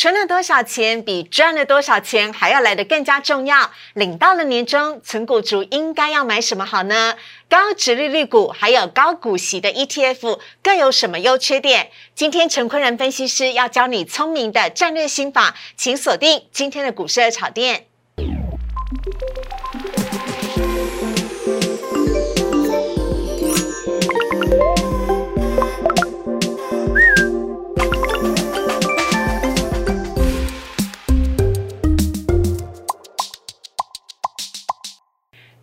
存了多少钱比赚了多少钱还要来得更加重要。领到了年终，存股族应该要买什么好呢？高值利率股还有高股息的 ETF 各有什么优缺点？今天陈坤仁分析师要教你聪明的战略心法，请锁定今天的股市炒店。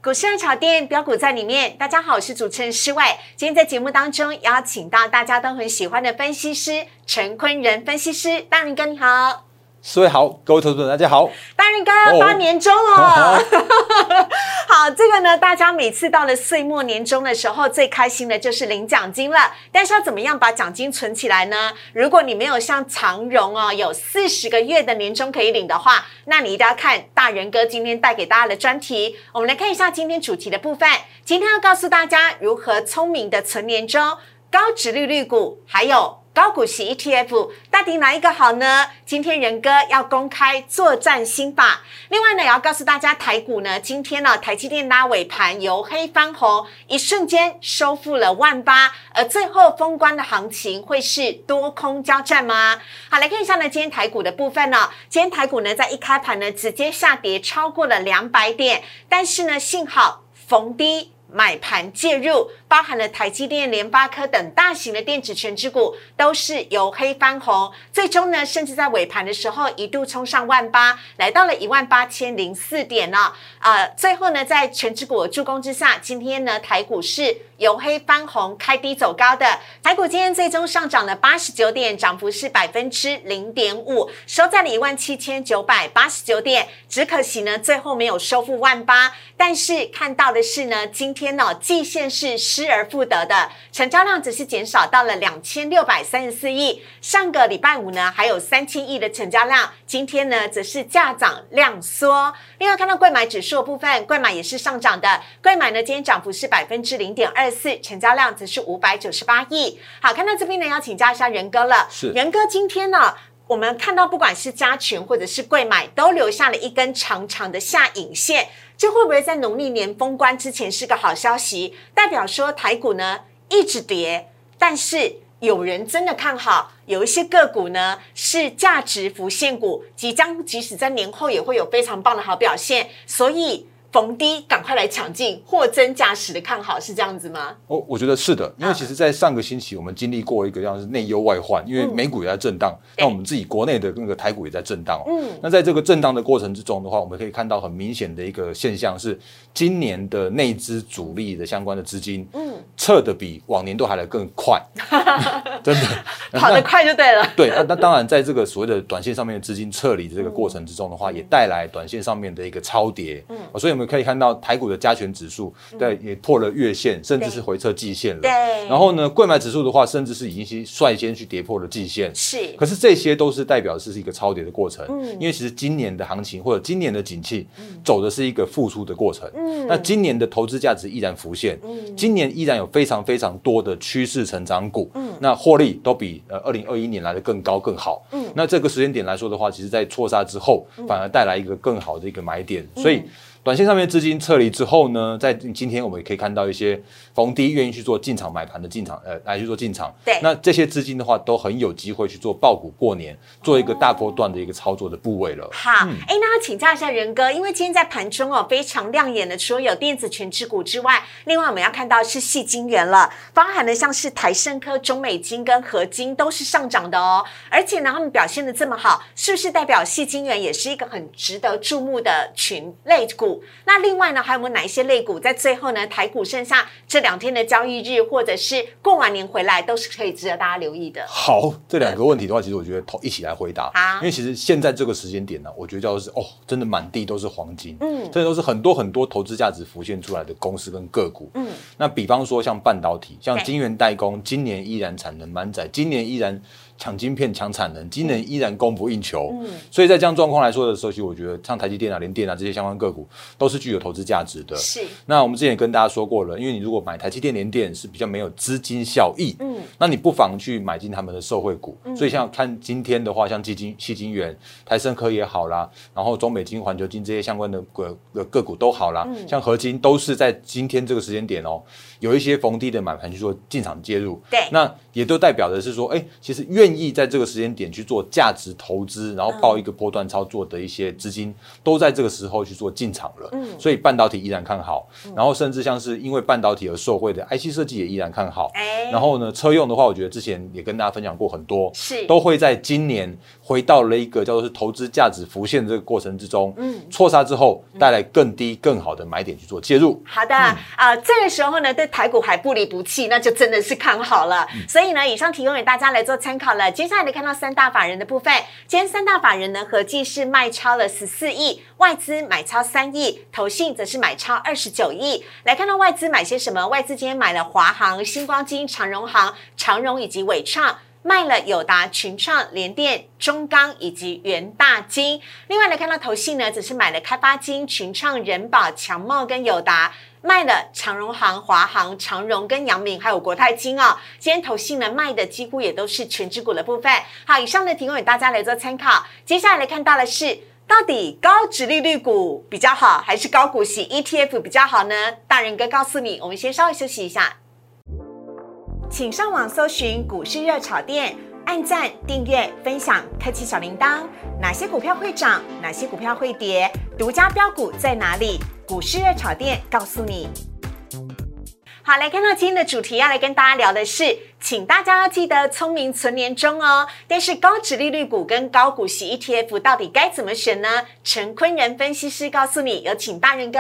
股市热炒店标股在里面，大家好，我是主持人施外。今天在节目当中邀请到大家都很喜欢的分析师陈坤仁分析师，大林哥你好。四位好，各位投资者大家好。大仁哥发年终了，好，这个呢，大家每次到了岁末年终的时候，最开心的就是领奖金了。但是要怎么样把奖金存起来呢？如果你没有像长荣哦，有四十个月的年终可以领的话，那你一定要看大人哥今天带给大家的专题。我们来看一下今天主题的部分。今天要告诉大家如何聪明的存年终，高值利率股，还有。高股息 ETF 到底哪一个好呢？今天仁哥要公开作战心法。另外呢，也要告诉大家台股呢，今天呢，台积电拉尾盘由黑翻红，一瞬间收复了万八，而最后封关的行情会是多空交战吗？好，来看一下呢，今天台股的部分呢，今天台股呢在一开盘呢直接下跌超过了两百点，但是呢，幸好逢低。买盘介入，包含了台积电、联发科等大型的电子全指股，都是由黑翻红，最终呢，甚至在尾盘的时候一度冲上万八，来到了一万八千零四点呢。啊，最后呢，在全指股的助攻之下，今天呢，台股是由黑翻红，开低走高的。台股今天最终上涨了八十九点，涨幅是百分之零点五，收在了一万七千九百八十九点。只可惜呢，最后没有收复万八，但是看到的是呢，今天。天呢，季线是失而复得的，成交量只是减少到了两千六百三十四亿。上个礼拜五呢，还有三千亿的成交量，今天呢，则是价涨量缩。另外看到贵买指数的部分，贵买也是上涨的，贵买呢今天涨幅是百分之零点二四，成交量则是五百九十八亿。好，看到这边呢，要请教一下仁哥了。是仁哥，今天呢，我们看到不管是加权或者是贵买，都留下了一根长长的下影线。这会不会在农历年封关之前是个好消息？代表说台股呢一直跌，但是有人真的看好，有一些个股呢是价值浮现股，即将即使在年后也会有非常棒的好表现，所以。逢低赶快来抢进，货真价实的看好是这样子吗？我我觉得是的，因为其实，在上个星期我们经历过一个样是内忧外患，因为美股也在震荡，那我们自己国内的那个台股也在震荡。嗯，那在这个震荡的过程之中的话，我们可以看到很明显的一个现象是，今年的内资主力的相关的资金，嗯，撤的比往年都还来更快，真的跑得快就对了。对，那那当然，在这个所谓的短线上面的资金撤离的这个过程之中的话，也带来短线上面的一个超跌。嗯，所以我们。可以看到台股的加权指数，对，也破了月线，甚至是回撤季线了。对。然后呢，贵买指数的话，甚至是已经去率先去跌破了季线。是。可是这些都是代表是一个超跌的过程。嗯。因为其实今年的行情或者今年的景气，走的是一个复苏的过程。嗯。那今年的投资价值依然浮现。嗯。今年依然有非常非常多的趋势成长股。嗯。那获利都比呃二零二一年来的更高更好。嗯。那这个时间点来说的话，其实在错杀之后，反而带来一个更好的一个买点。所以。短线上面资金撤离之后呢，在今天我们也可以看到一些逢低愿意去做进场买盘的进场，呃，来去做进场。对，那这些资金的话，都很有机会去做爆股过年，做一个大波段的一个操作的部位了。好，哎，那要请教一下仁哥，因为今天在盘中哦，非常亮眼的，除了有电子全指股之外，另外我们要看到是细晶元了，包含了像是台盛科、中美金跟合金都是上涨的哦，而且呢，他们表现的这么好，是不是代表细晶元也是一个很值得注目的群类股？那另外呢，还有没有哪一些类股在最后呢？台股剩下这两天的交易日，或者是过完年回来，都是可以值得大家留意的。好，这两个问题的话，其实我觉得同一起来回答。好，因为其实现在这个时间点呢，我觉得叫做是哦，真的满地都是黄金，嗯，这都是很多很多投资价值浮现出来的公司跟个股。嗯，那比方说像半导体，像晶圆代工，今年依然产能满载，今年依然。抢晶片、抢产能，今年依然供不应求。嗯，所以在这样状况来说的时候，其实我觉得像台积电啊、联电啊这些相关个股都是具有投资价值的。是。那我们之前也跟大家说过了，因为你如果买台积电、联电是比较没有资金效益，嗯，那你不妨去买进他们的受惠股。所以像看今天的话，像基金、细金元、台盛科也好啦，然后中美金、环球金这些相关的个个股都好啦，像合金都是在今天这个时间点哦。有一些逢低的买盘去做进场介入，对，那也都代表的是说，哎，其实愿意在这个时间点去做价值投资，然后报一个波段操作的一些资金，都在这个时候去做进场了。嗯，所以半导体依然看好，然后甚至像是因为半导体而受惠的 IC 设计也依然看好。哎，然后呢，车用的话，我觉得之前也跟大家分享过很多，是都会在今年回到了一个叫做是投资价值浮现这个过程之中，嗯，错杀之后带来更低更好的买点去做介入。好的，啊，这个时候呢，对。台股还不离不弃，那就真的是看好了。所以呢，以上提供给大家来做参考了。接下来来看到三大法人的部分，今天三大法人呢合计是卖超了十四亿，外资买超三亿，投信则是买超二十九亿。来看到外资买些什么？外资今天买了华航、星光金、长荣航、长荣以及伟创，卖了友达、群创、联电、中钢以及元大金。另外来看到投信呢，则是买了开发金、群创、人保、强茂跟友达。卖了长荣行、华航、长荣跟阳明，还有国泰金哦。今天投信呢卖的几乎也都是全指股的部分。好，以上呢提供给大家来做参考。接下来来看到的是，到底高值利率股比较好，还是高股息 ETF 比较好呢？大人哥告诉你，我们先稍微休息一下，请上网搜寻股市热炒店，按赞、订阅、分享，开启小铃铛。哪些股票会涨？哪些股票会跌？独家标股在哪里？股市热炒店告诉你。好，来看到今天的主题，要来跟大家聊的是，请大家要记得聪明存年终哦。但是高值利率股跟高股息 ETF 到底该怎么选呢？陈坤仁分析师告诉你，有请大人哥。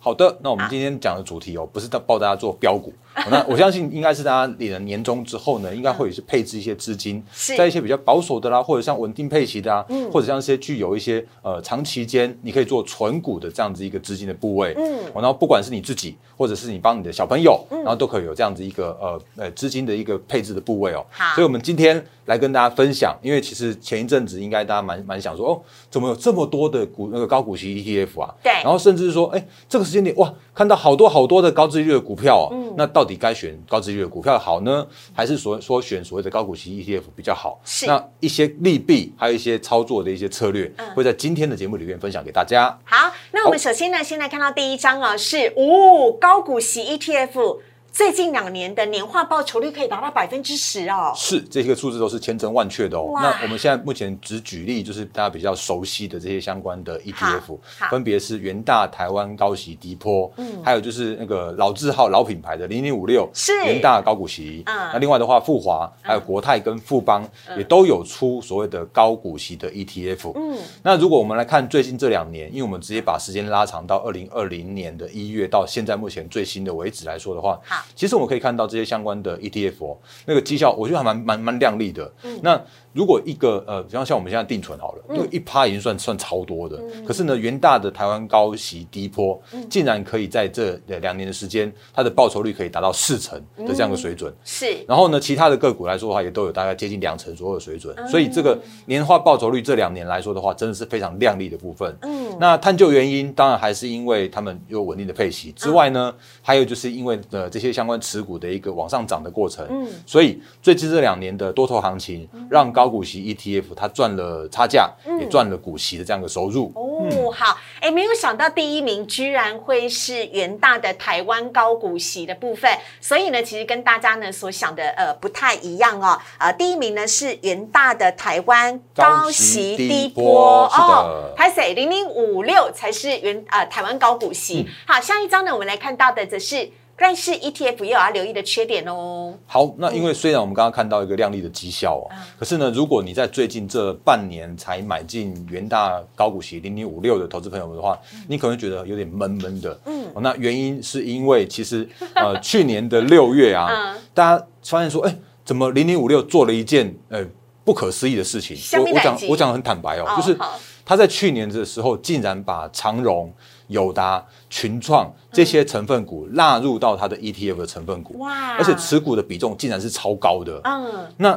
好的，那我们今天讲的主题哦，不是在抱大家做标股。那 我相信应该是大家领了年终之后呢，应该会是配置一些资金，在一些比较保守的啦，或者像稳定配息的啊，或者像一些具有一些呃长期间你可以做存股的这样子一个资金的部位，嗯，然后不管是你自己或者是你帮你的小朋友，然后都可以有这样子一个呃呃资金的一个配置的部位哦。好，所以我们今天来跟大家分享，因为其实前一阵子应该大家蛮蛮想说，哦，怎么有这么多的股那个高股息 ETF 啊？对，然后甚至是说，哎，这个时间点哇，看到好多好多的高利率的股票哦，那到底该选高？利率的股票好呢，还是所说选所谓的高股息 ETF 比较好？是那一些利弊，还有一些操作的一些策略，会在今天的节目里面分享给大家。好，那我们首先呢，先来看到第一张哦，是哦，高股息 ETF。最近两年的年化报酬率可以达到百分之十哦，是这些数字都是千真万确的哦。那我们现在目前只举例，就是大家比较熟悉的这些相关的 ETF，分别是元大台湾高息低坡，嗯，还有就是那个老字号老品牌的零零五六，是元大高股息。嗯，那另外的话，富华还有国泰跟富邦也都有出所谓的高股息的 ETF。嗯，那如果我们来看最近这两年，因为我们直接把时间拉长到二零二零年的一月到现在目前最新的为止来说的话，好。其实我们可以看到这些相关的 ETF，哦那个绩效我觉得还蛮蛮蛮亮丽的。那如果一个呃，比方像我们现在定存好了，因为一趴已经算算超多的，可是呢，元大的台湾高息低波，竟然可以在这两年的时间，它的报酬率可以达到四成的这样的水准。是。然后呢，其他的个股来说的话，也都有大概接近两成左右的水准。所以这个年化报酬率这两年来说的话，真的是非常亮丽的部分。嗯。那探究原因，当然还是因为他们有稳定的配息之外呢，还有就是因为呃这些相关持股的一个往上涨的过程，嗯，所以最近这两年的多头行情，让高股息 ETF 它赚了差价，也赚了股息的这样的收入。哦，好，哎，没有想到第一名居然会是元大的台湾高股息的部分，所以呢，其实跟大家呢所想的呃不太一样哦。呃，第一名呢是元大的台湾高息低波哦，拍谁零零五六才是元呃台湾高股息。好，下一张呢，我们来看到的则是。但是 ETF 也有要留意的缺点哦。好，那因为虽然我们刚刚看到一个亮丽的绩效哦，可是呢，如果你在最近这半年才买进元大高股息零零五六的投资朋友们的话，你可能觉得有点闷闷的。嗯，那原因是因为其实 呃去年的六月啊，大家发现说，哎，怎么零零五六做了一件呃不可思议的事情？我我讲我讲很坦白哦，就是他在去年的时候竟然把长荣。友达、群创这些成分股纳入到它的 ETF 的成分股，哇！而且持股的比重竟然是超高的。嗯，那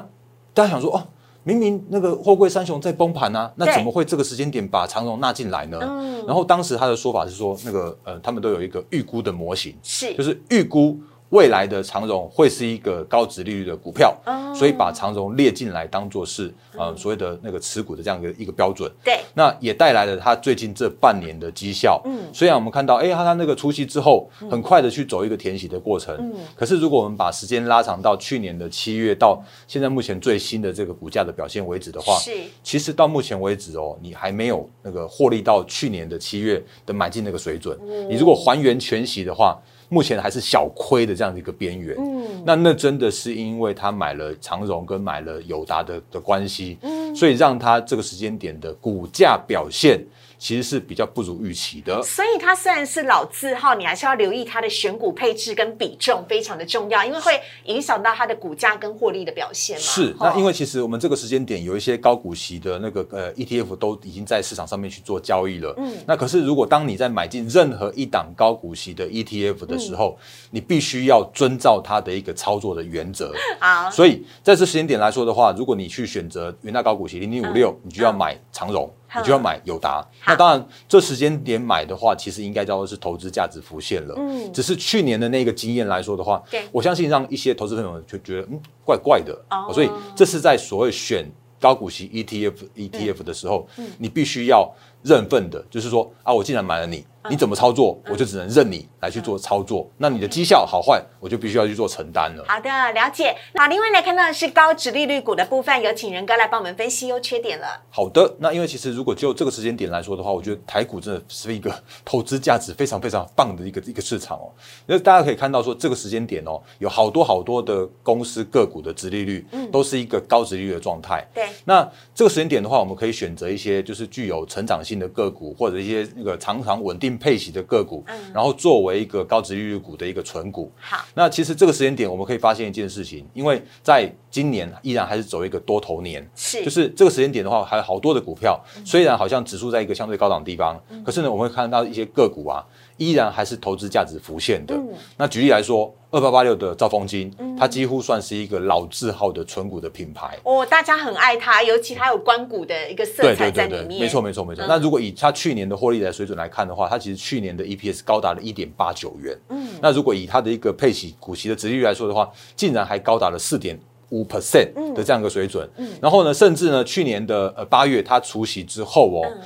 大家想说哦，明明那个货柜三雄在崩盘啊，那怎么会这个时间点把长荣纳进来呢？嗯然后当时他的说法是说，那个呃，他们都有一个预估的模型，是就是预估未来的长荣会是一个高值利率的股票，哦所以把长荣列进来当做是呃所谓的那个持股的这样一个一个标准。对，那也带来了它最近这半年的绩效。嗯虽然我们看到，哎、他他那个除息之后，很快的去走一个填息的过程。嗯可是如果我们把时间拉长到去年的七月到现在目前最新的这个股价的表现为止的话，是其实到目前为止哦，你还没有那个获利到去年的七月的买进那个水准。嗯你如果还原全息的话，目前还是小亏的这样的一个边缘。嗯那那真的是因为他买了长荣跟买了友达的的关系，嗯所以让他这个时间点的股价表现其实是比较不如预期的。所以它虽然是老字号，你还是要留意它的选股配置跟比重非常的重要，因为会影响到它的股价跟获利的表现嘛。是，哦那因为其实我们这个时间点有一些高股息的那个呃 ETF 都已经在市场上面去做交易了。嗯，那可是如果当你在买进任何一档高股息的 ETF 的时候，你必须要遵照它的一个操作的原则。好，所以在这时间点来说的话，如果你去选择元大高股息零零五六，你就要买长荣，嗯你就要买友达。那当然，这时间点买的话，其实应该叫做是投资价值浮现了。嗯。只是去年的那个经验来说的话对，我相信让一些投资朋友就觉得嗯怪怪的。哦。所以这是在所谓选高股息 ETF ETF 的时候，你必须要认份的，就是说啊，我既然买了你，你怎么操作，我就只能任你来去做操作。那你的绩效好坏，我就必须要去做承担了。好的，了解。那，另外来看到的是高值利率股的部分，有请仁哥来帮我们分析优缺点了。好的，那因为其实如果就这个时间点来说的话，我觉得台股真的是一个 投资价值非常非常棒的一个一个市场哦。那大家可以看到说，这个时间点哦，有好多好多的公司个股的值利率，都是一个高值利率的状态。对，那这个时间点的话，我们可以选择一些就是具有成长性的个股，或者一些那个常常稳定配息的个股，然后作为一个高值利率股的一个存股。好，那其实这个时间点，我们可以发现一件事情，因为在今年依然还是走一个多头年，是，就是这个时间点的话，还有好多的股票，虽然好像指数在一个相对高档的地方，可是呢，我们会看到一些个股啊，依然还是投资价值浮现的。那举例来说，二八八六的兆丰金，它几乎算是一个老字号的纯股的品牌。哦，大家很爱它，尤其它有关股的一个色对彩对对对，在里面。没错没错没错。嗯那如果以它去年的获利的水准来看的话，它其实去年的 EPS 高达了一点八九元。嗯，那如果以它的一个配息股息的值利率来说的话，竟然还高达了四点。五 percent 的这样一个水准，然后呢，甚至呢，去年的呃八月它除息之后哦，你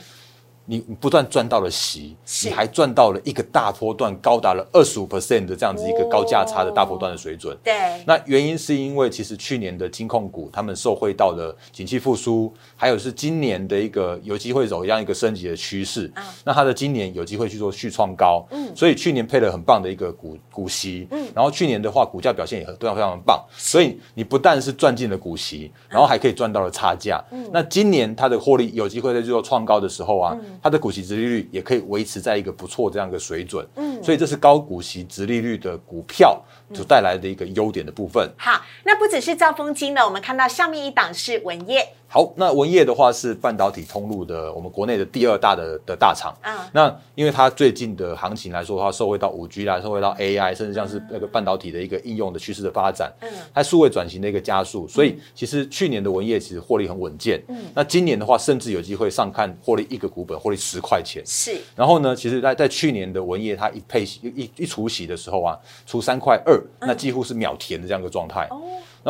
你不断赚到了息，是你还赚到了一个大波段高达了二十五 percent 的这样子一个高价差的大波段的水准。对，那原因是因为其实去年的金控股他们受惠到的景气复苏，还有是今年的一个有机会走一样一个升级的趋势。嗯那它的今年有机会去做续创高，嗯，所以去年配了很棒的一个股股息，嗯，然后去年的话股价表现也非常非常的棒，所以你不但是赚进了股息，然后还可以赚到了差价。嗯，那今年它的获利有机会在做创高的时候啊，它的股息值利率也可以维持在一个不错这样一个水准。嗯，所以这是高股息值利率的股票所带来的一个优点的部分。好，那不只是兆丰金呢，我们看到下面一档是文业，好，那文业的话是半导体通路的我们国内的第二大的的大厂。嗯那因为它最近的行情来说的话，受惠到五 G 啦，受惠到 AI，甚至像是那个半导体的一个应用的趋势的发展，嗯它数位转型的一个加速，所以其实去年的文业其实获利很稳健。嗯，那今年的话，甚至有机会上看获利一个股本获利十块钱。是然后呢，其实在在去年的文业，它一配息一一除息的时候啊，除三块二，那几乎是秒填的这样一个状态。哦，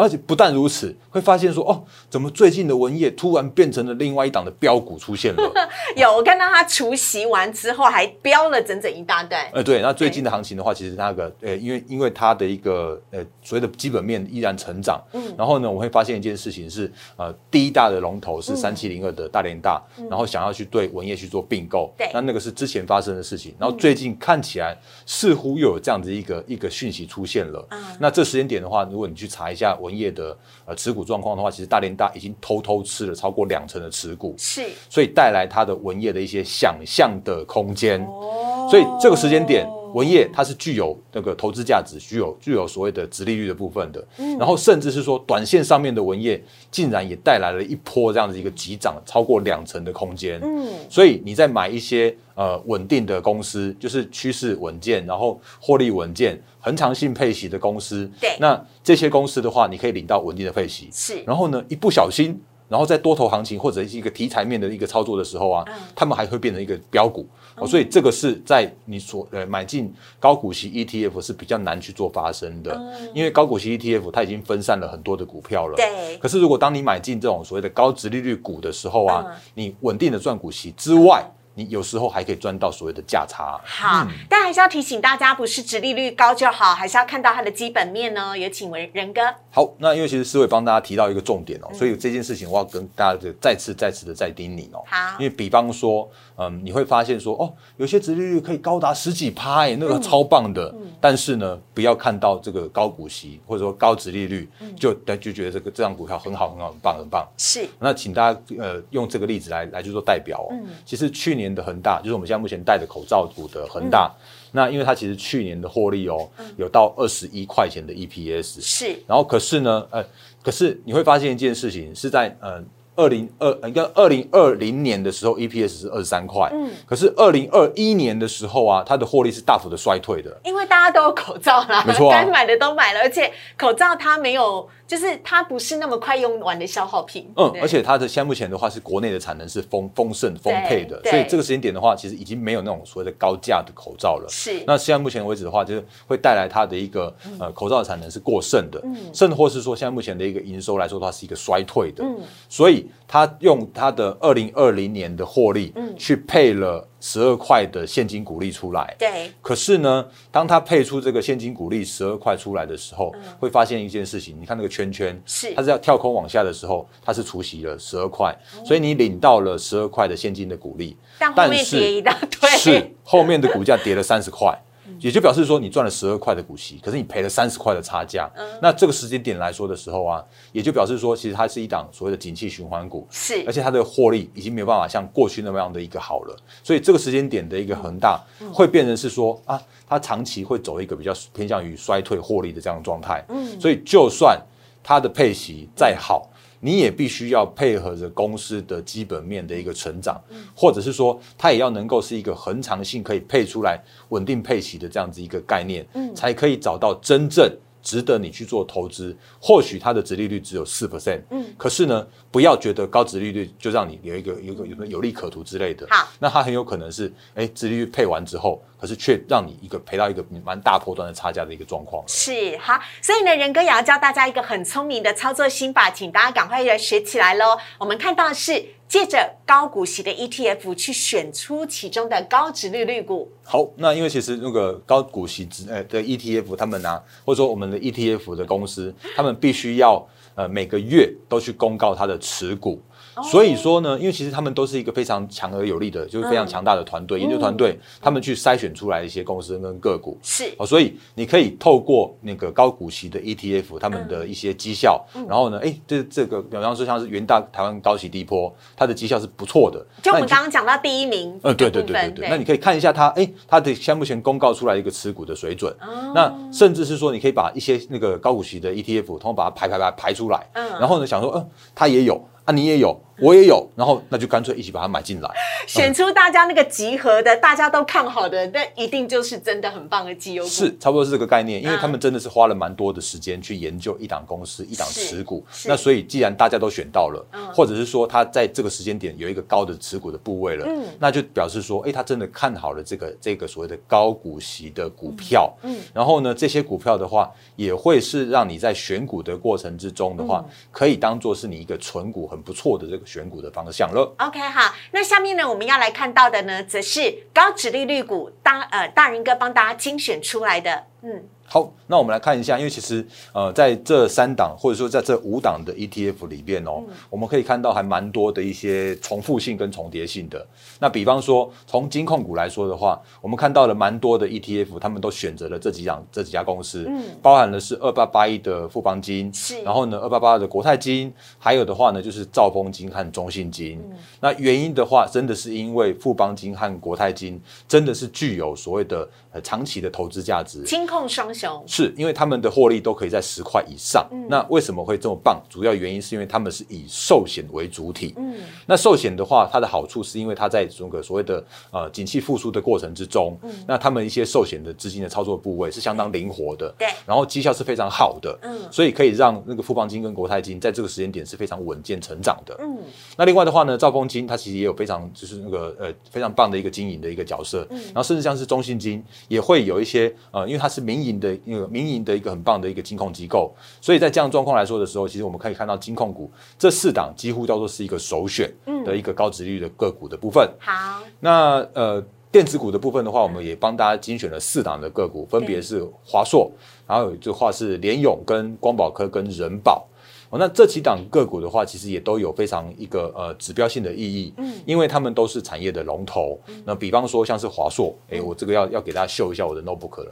而且不但如此，会发现说，哦，怎么最近的文业突然变成了另外一档的标股出现了？有我看到它除息完之后还飙了整整一大段，呃，对，那最近的行情的话，其实那个，呃，因为因为它的一个呃所谓的基本面依然成长，嗯，然后呢，我会发现一件事情是，呃，第一大的龙头是三七零二的大连大，然后想要去对文业去做并购，对。那那个是之前发生的事情，然后最近看起来似乎又有这样子一个一个讯息出现了，嗯。那这时间点的话，如果你去查一下文业的呃持股状况的话，其实大连大已经偷偷吃了超过两成的持股，是所以带来它的文业的一些想象的空间。哦所以这个时间点，文业它是具有那个投资价值，具有具有所谓的殖利率的部分的。然后甚至是说，短线上面的文业竟然也带来了一波这样子一个急涨，超过两成的空间。嗯，所以你在买一些呃稳定的公司，就是趋势稳健，然后获利稳健、恒长性配息的公司。对那这些公司的话，你可以领到稳定的配息。是然后呢，一不小心然后在多头行情或者是一个题材面的一个操作的时候啊，嗯。他们还会变成一个标股。哦，所以这个是在你所呃买进高股息 ETF 是比较难去做发生的，因为高股息 ETF 它已经分散了很多的股票了。对。可是如果当你买进这种所谓的高值利率股的时候啊，嗯。你稳定的赚股息之外，你有时候还可以赚到所谓的价差。好，但还是要提醒大家，不是殖利率高就好，还是要看到它的基本面呢。有请文仁哥。好，那因为其实思伟帮大家提到一个重点嗯哦，所以这件事情我要跟大家的再次再次的再叮咛哦。好因为比方说，嗯，你会发现说，哦，有些殖利率可以高达十几趴，哎，那个超棒的。嗯但是呢，不要看到这个高股息或者说高殖利率，嗯就就觉得这个这张股票很好很好很棒很棒。是那请大家呃用这个例子来来去做代表哦。嗯其实去年的恒大，就是我们现在目前戴着口罩股的恒大，嗯。那因为它其实去年的获利哦，有到二十一块钱的 EPS，是，然后可是呢，呃，可是你会发现一件事情是在呃。二零二呃，跟二零二零年的时候，EPS 是二十三块，嗯，可是二零二一年的时候啊，它的获利是大幅的衰退的，因为大家都有口罩啦，没错啊。该买的都买了，而且口罩它没有，就是它不是那么快用完的消耗品。嗯而且它的现在目前的话是国内的产能是丰丰盛丰沛的，所以这个时间点的话，其实已经没有那种所谓的高价的口罩了。是。那现在目前为止的话，就是会带来它的一个嗯。呃口罩的产能是过剩的，嗯。甚或是说现在目前的一个营收来说的话是一个衰退的，嗯。所以它用它的二零二零年的获利嗯。去配了十二块的现金股利出来。对，可是呢，当他配出这个现金股利十二块出来的时候，会发现一件事情，你看那个圈圈，嗯是它是要跳空往下的时候，它是除息了十二块，所以你领到了十二块的现金的股利，但后面跌一大堆。是后面的股价跌了三十块。也就表示说，你赚了十二块的股息，可是你赔了三十块的差价。嗯那这个时间点来说的时候啊，也就表示说，其实它是一档所谓的景气循环股，是而且它的获利已经没有办法像过去那么样的一个好了，所以这个时间点的一个恒大会变成是说啊，它长期会走一个比较偏向于衰退获利的这样的状态。嗯，所以就算它的配息再好。你也必须要配合着公司的基本面的一个成长，或者是说它也要能够是一个恒长性可以配出来稳定配息的这样子一个概念，才可以找到真正值得你去做投资。或许它的殖利率只有四 percent，嗯，可是呢，不要觉得高殖利率就让你有一个有一个有个有利可图之类的。好，那它很有可能是，哎，殖利率配完之后，可是却让你一个赔到一个蛮大波段的差价的一个状况。是好，所以呢，仁哥也要教大家一个很聪明的操作心法，请大家赶快来学起来喽。我们看到的是借着高股息的 ETF 去选出其中的高值利率股，好，那因为其实那个高股息值呃的 ETF，他们呢、或者说我们的 ETF 的公司，他们必须要呃每个月都去公告它的持股。所以说呢，因为其实他们都是一个非常强而有力的，就是非常强大的团队、研究团队，他们去筛选出来一些公司跟个股。是。哦，所以你可以透过那个高股息的 ETF，他们的一些绩效，然后呢，哎，这这个，比方说像是元大台湾高息低波，它的绩效是不错的。就我们刚刚讲到第一名嗯，对对对对对，那你可以看一下它，哎，它的现目前公告出来一个持股的水准，哦。那甚至是说你可以把一些那个高股息的 ETF，通通把它排排排排出来，嗯。然后呢想说，嗯、它也有啊，你也有，我也有，然后那就干脆一起把它买进来。选出大家那个集合的，大家都看好的，那一定就是真的很棒的绩优股。是，差不多是这个概念，因为嗯他们真的是花了蛮多的时间去研究一档公司、一档持股。那所以既然大家都选到了，嗯或者是说他在这个时间点有一个高的持股的部位了，嗯那就表示说，哎，他真的看好了这个这个所谓的高股息的股票。嗯然后呢，这些股票的话，也会是让你在选股的过程之中的话，嗯可以当做是你一个存股很不错的这个选股的方向了。OK，好，那下面呢，我们要来看到的呢，则是高值利率股，大呃大人哥帮大家精选出来的，嗯，好，那我们来看一下，因为其实呃，在这三档或者说在这五档的 ETF 里边哦，我们可以看到还蛮多的一些重复性跟重叠性的。那比方说，从金控股来说的话，我们看到了蛮多的 ETF，他们都选择了这几档这几家公司，嗯包含的是二八八一的富邦金，是然后呢二八八的国泰金，还有的话呢就是兆丰金和中信金。那原因的话，真的是因为富邦金和国泰金真的是具有所谓的呃长期的投资价值，金控双雄，是因为他们的获利都可以在十块以上。那为什么会这么棒？主要原因是因为他们是以寿险为主体。嗯，那寿险的话，它的好处是因为它在整个所谓的呃景气复苏的过程之中，嗯，那他们一些寿险的资金的操作部位是相当灵活的，对，然后绩效是非常好的，嗯，所以可以让那个富邦金跟国泰金在这个时间点是非常稳健成长的。嗯，那另外的话呢，兆丰金它其实也有非常就是那个呃非常棒的一个经营的一个角色，嗯，然后甚至像是中信金也会有一些呃，因为它是民营的那个民营的一个很棒的一个金控机构，所以在这样状况来说的时候，其实我们可以看到金控股这四档几乎叫做是一个首选的一个高值率的个股的部分。好，那呃电子股的部分的话，我们也帮大家精选了四档的个股，分别是华硕，然后有句话是联咏、跟光宝科、跟人保。哦，那这几档个股的话，其实也都有非常一个呃指标性的意义，嗯，因为他们都是产业的龙头。那比方说像是华硕，哎，我这个要要给大家秀一下我的 notebook 了。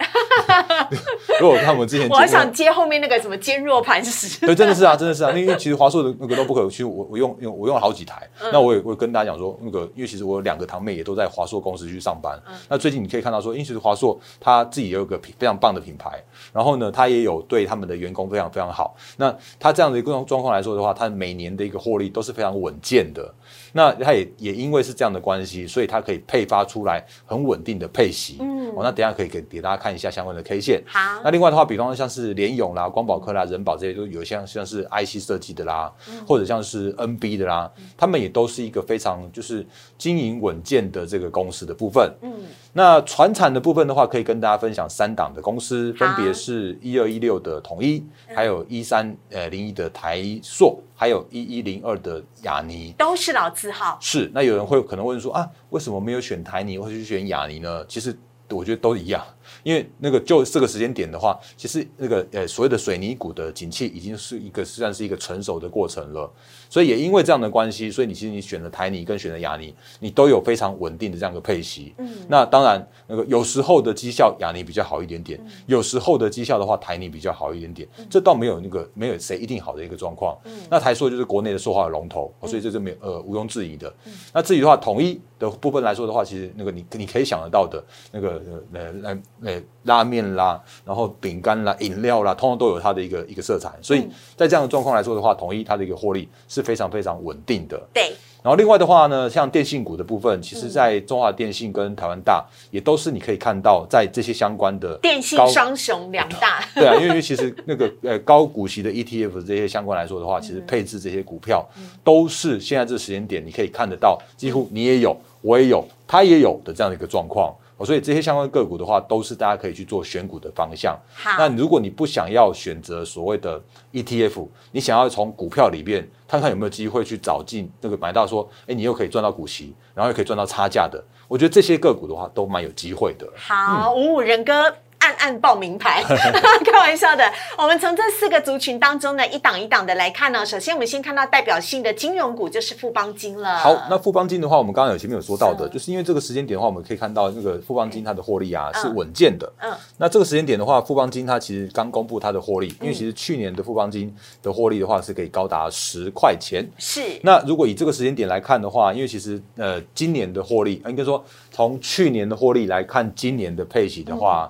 如果看我们之前，我还想接后面那个什么坚若磐石。对，真的是啊，真的是啊，因为其实华硕的那个 notebook，其实我我用用我用了好几台。那我也会跟大家讲说，那个因为其实我有两个堂妹也都在华硕公司去上班。那最近你可以看到说，因为其实华硕它自己也有一个非常棒的品牌，然后呢，它也有对他们的员工非常非常好。那它这样的一个状况来说的话，它每年的一个获利都是非常稳健的。那它也也因为是这样的关系，所以它可以配发出来很稳定的配息。嗯，哦，那等下可以给给大家看一下相关的 K 线。好，那另外的话，比方说像是联咏啦、光宝科啦、人保这些，都有像像是 IC 设计的啦，或者像是 NB 的啦，他们也都是一个非常就是经营稳健的这个公司的部分。嗯，那船产的部分的话，可以跟大家分享三档的公司，分别是一二一六的统一，还有一三呃零一的台硕。还有一一零二的雅尼，都是老字号。是，那有人会可能问说啊，为什么没有选台泥，或者去选雅尼呢？其实我觉得都一样。因为那个就这个时间点的话，其实那个呃所谓的水泥股的景气已经是一个算是一个成熟的过程了，所以也因为这样的关系，所以你其实你选了台泥跟选了亚泥，你都有非常稳定的这样的配息。嗯，那当然那个有时候的绩效亚泥比较好一点点，有时候的绩效的话台泥比较好一点点，这倒没有那个没有谁一定好的一个状况。嗯，那台塑就是国内的说话的龙头，所以这是没有呃毋庸置疑的。那至于的话统一的部分来说的话，其实那个你你可以想得到的那个呃呃呃拉面。啦，然后饼干啦、饮料啦，通通都有它的一个一个色彩，所以在这样的状况来说的话，统一它的一个获利是非常非常稳定的。对。然后另外的话呢，像电信股的部分，其实在中华电信跟台湾大也都是你可以看到，在这些相关的电信双雄两大。对啊，因为其实那个呃高股息的 ETF 这些相关来说的话，其实配置这些股票都是现在这时间点你可以看得到，几乎你也有，我也有，他也有的这样的一个状况。所以这些相关个股的话，都是大家可以去做选股的方向。好，那如果你不想要选择所谓的 ETF，你想要从股票里面看看有没有机会去找进那个买到说，哎，你又可以赚到股息，然后又可以赚到差价的，我觉得这些个股的话都蛮有机会的。好，五五人哥。暗暗报名牌，开玩笑的。我们从这四个族群当中呢，一档一档的来看呢。首先，我们先看到代表性的金融股，就是富邦金了。好，那富邦金的话，我们刚刚有前面有说到的，就是因为这个时间点的话，我们可以看到那个富邦金它的获利啊是稳健的。嗯。那这个时间点的话，富邦金它其实刚公布它的获利，因为其实去年的富邦金的获利的话是可以高达十块钱。是。那如果以这个时间点来看的话，因为其实呃今年的获利，应该说从去年的获利来看，今年的配息的话。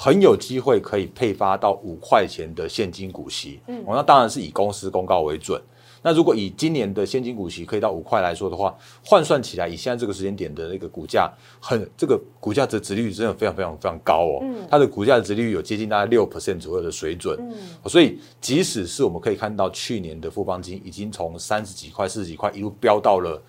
很有机会可以配发到五块钱的现金股息，嗯，那当然是以公司公告为准。那如果以今年的现金股息可以到五块来说的话，换算起来，以现在这个时间点的那个股价，很这个股价的值率真的非常非常非常高哦，嗯，它的股价的值率有接近大概六 percent 左右的水准，嗯，所以即使是我们可以看到去年的富邦金已经从三十几块、四十几块一路飙到了。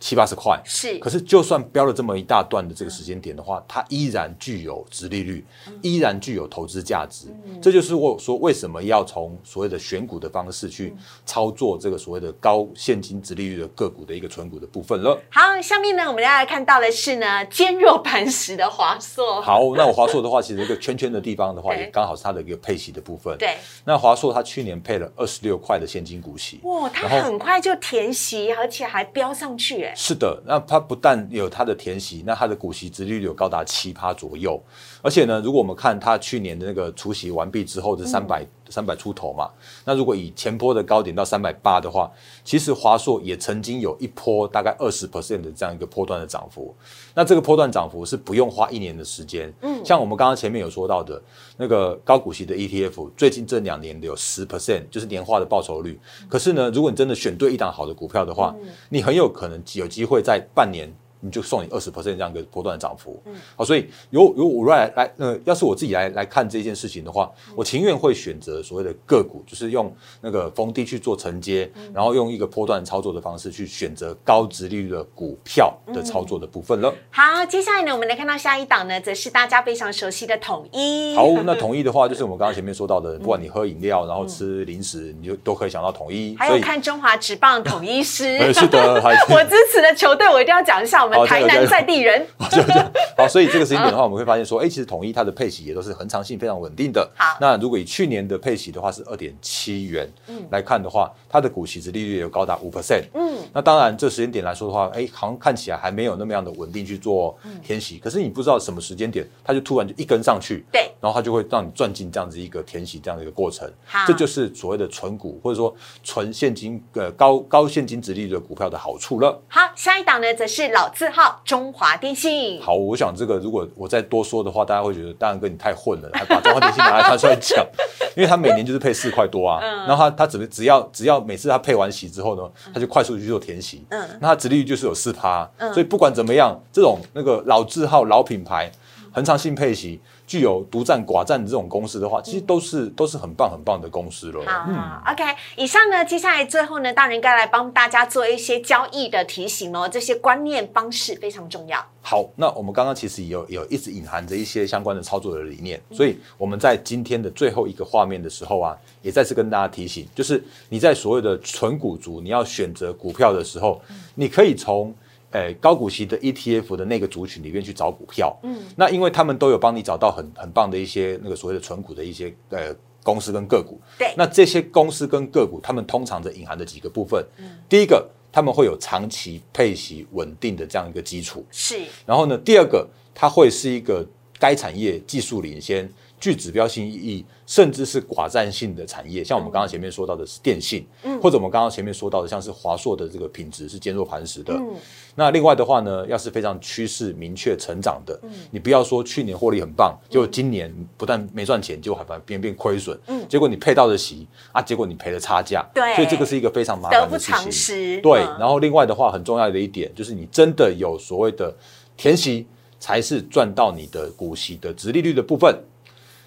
七八十块是，可是就算标了这么一大段的这个时间点的话，它依然具有值利率，依然具有投资价值。这就是我说为什么要从所谓的选股的方式去操作这个所谓的高现金值利率的个股的一个存股的部分了。好，下面呢我们大家看到的是呢坚若磐石的华硕。好，那我华硕的话，其实一个圈圈的地方的话，也刚好是它的一个配息的部分。对，那华硕它去年配了二十六块的现金股息，哇，它很快就填息，而且还飙上去，哎。是的，那它不但有它的填息，那它的股息值率有高达七趴左右，而且呢，如果我们看它去年的那个除息完毕之后的三百三百出头嘛。那如果以前波的高点到三百八的话，其实华硕也曾经有一波大概二十 percent 的这样一个波段的涨幅。那这个波段涨幅是不用花一年的时间。嗯，像我们刚刚前面有说到的那个高股息的 ETF，最近这两年有十 percent，就是年化的报酬率。可是呢，如果你真的选对一档好的股票的话，你很有可能有机会在半年。你就送你二十 percent 这样一个波段的涨幅，嗯，好，所以由由我来来，呃，要是我自己来来看这件事情的话，我情愿会选择所谓的个股，就是用那个逢低去做承接，然后用一个波段操作的方式去选择高值利率的股票的操作的部分了。好，接下来呢，我们来看到下一档呢，则是大家非常熟悉的统一。好，那统一的话，就是我们刚刚前面说到的，不管你喝饮料，然后吃零食，你就都可以想到统一。还有看中华职棒统一师，是的，我支持的球队，我一定要讲一下我们。台南在地人，好，所以这个时间点的话，我们会发现说，哎，其实统一它的配息也都是恒长性非常稳定的。好，那如果以去年的配息的话是二点七元来看的话，它的股息值利率有高达五 percent。嗯，那当然这时间点来说的话，哎，好像看起来还没有那么样的稳定去做填息。可是你不知道什么时间点，它就突然就一根上去，对，然后它就会让你赚进这样子一个填息这样的一个过程。好，这就是所谓的纯股或者说纯现金呃高高现金值利率的股票的好处了。好，下一档呢则是老字号中华。华电信。好，我想这个如果我再多说的话，大家会觉得大然哥你太混了，还把中华电信拿来拿出来讲，因为他每年就是配四块多啊，然后他他只只要只要每次他配完息之后呢，他就快速去做填息，嗯，那他殖利率就是有四趴，所以不管怎么样，这种那个老字号老品牌，恒常性配息。具有独占寡占的这种公司的话，其实都是都是很棒很棒的公司了。好，OK，以上呢，接下来最后呢，大人该来帮大家做一些交易的提醒哦，这些观念方式非常重要。好，那我们刚刚其实有有一直隐含着一些相关的操作的理念，所以我们在今天的最后一个画面的时候啊，也再次跟大家提醒，就是你在所有的纯股族，你要选择股票的时候，你可以从。诶，高股息的 ETF 的那个族群里面去找股票，嗯，那因为他们都有帮你找到很很棒的一些那个所谓的纯股的一些呃公司跟个股，对，那这些公司跟个股，他们通常的隐含的几个部分，嗯，第一个，他们会有长期配息稳定的这样一个基础，是，然后呢，第二个，它会是一个该产业技术领先。具指标性意义，甚至是寡占性的产业，像我们刚刚前面说到的是电信，嗯，或者我们刚刚前面说到的，像是华硕的这个品质是坚若磐石的。嗯，那另外的话呢，要是非常趋势明确成长的，嗯，你不要说去年获利很棒，就今年不但没赚钱，就还反变变亏损，嗯，结果你配到的息啊，结果你赔了差价，对，所以这个是一个非常麻烦的事情。对，然后另外的话，很重要的一点就是你真的有所谓的填息，才是赚到你的股息的值利率的部分。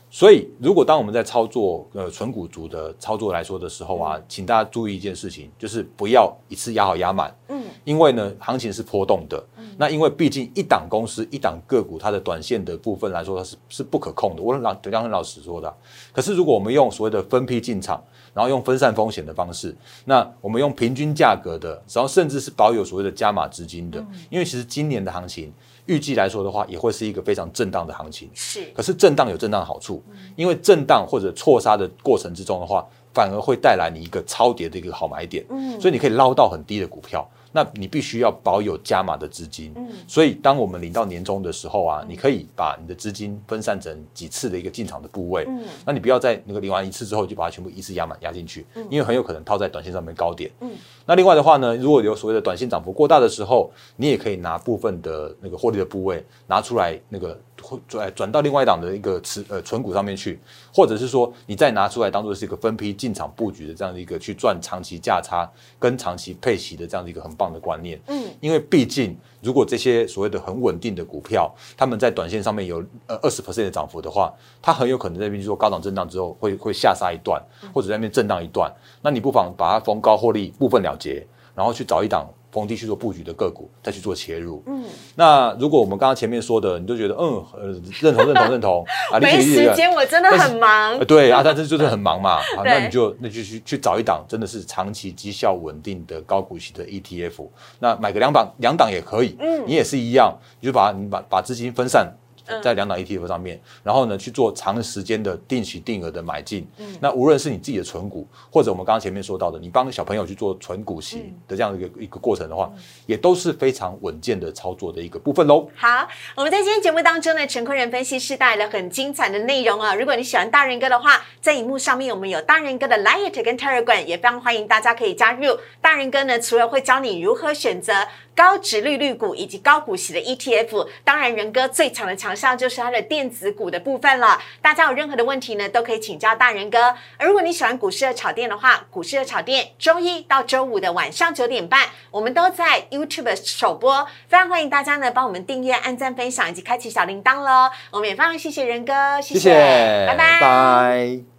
所以，如果当我们在操作呃纯股族的操作来说的时候啊，请大家注意一件事情，就是不要一次压好压满，嗯，因为呢行情是波动的，嗯，那因为毕竟一档公司一档个股它的短线的部分来说它是是不可控的，我老刚刚老师说的。可是如果我们用所谓的分批进场，然后用分散风险的方式，那我们用平均价格的，然后甚至是保有所谓的加码资金的，因为其实今年的行情。预计来说的话，也会是一个非常震荡的行情。是，可是震荡有震荡的好处，因为震荡或者错杀的过程之中的话，反而会带来你一个超跌的一个好买点。嗯，所以你可以捞到很低的股票。那你必须要保有加码的资金，嗯，所以当我们领到年终的时候啊，你可以把你的资金分散成几次的一个进场的部位，嗯，那你不要在那个领完一次之后就把它全部一次压满压进去，嗯，因为很有可能套在短线上面高点，嗯，那另外的话呢，如果有所谓的短线涨幅过大的时候，你也可以拿部分的那个获利的部位拿出来那个。转转到另外一档的一个持呃存股上面去，或者是说你再拿出来当做是一个分批进场布局的这样的一个去赚长期价差跟长期配息的这样的一个很棒的观念。嗯，因为毕竟如果这些所谓的很稳定的股票，他们在短线上面有呃二十 percent 的涨幅的话，它很有可能在那边做高档震荡之后会会下杀一段，或者在那边震荡一段，那你不妨把它逢高获利部分了结，然后去找一档。逢低去做布局的个股，再去做切入。嗯，那如果我们刚刚前面说的，你就觉得嗯，呃认同认同认同 啊，没时间，我真的很忙。对啊，但是就是很忙嘛。啊，那你就那就去去找一档真的是长期绩效稳定的高股息的 ETF，那买个两档两档也可以。嗯，你也是一样，你就把你把把资金分散。在两档 ETF 上面，然后呢去做长时间的定期定额的买进。那无论是你自己的存股，或者我们刚刚前面说到的，你帮小朋友去做存股息的这样一个一个过程的话，也都是非常稳健的操作的一个部分喽。好，我们在今天节目当中呢，陈坤仁分析师带来了很精彩的内容啊。如果你喜欢大人哥的话，在荧幕上面我们有大人哥的 Light 跟 Telegram，也非常欢迎大家可以加入。大人哥呢，除了会教你如何选择。高值利率股以及高股息的 ETF，当然仁哥最强的强项就是它的电子股的部分了。大家有任何的问题呢，都可以请教大仁哥。而如果你喜欢股市的炒店的话，股市的炒店周一到周五的晚上九点半，我们都在 YouTube 首播，非常欢迎大家呢帮我们订阅、按赞、分享以及开启小铃铛喽。我们也非常谢谢仁哥，谢谢，拜拜，拜。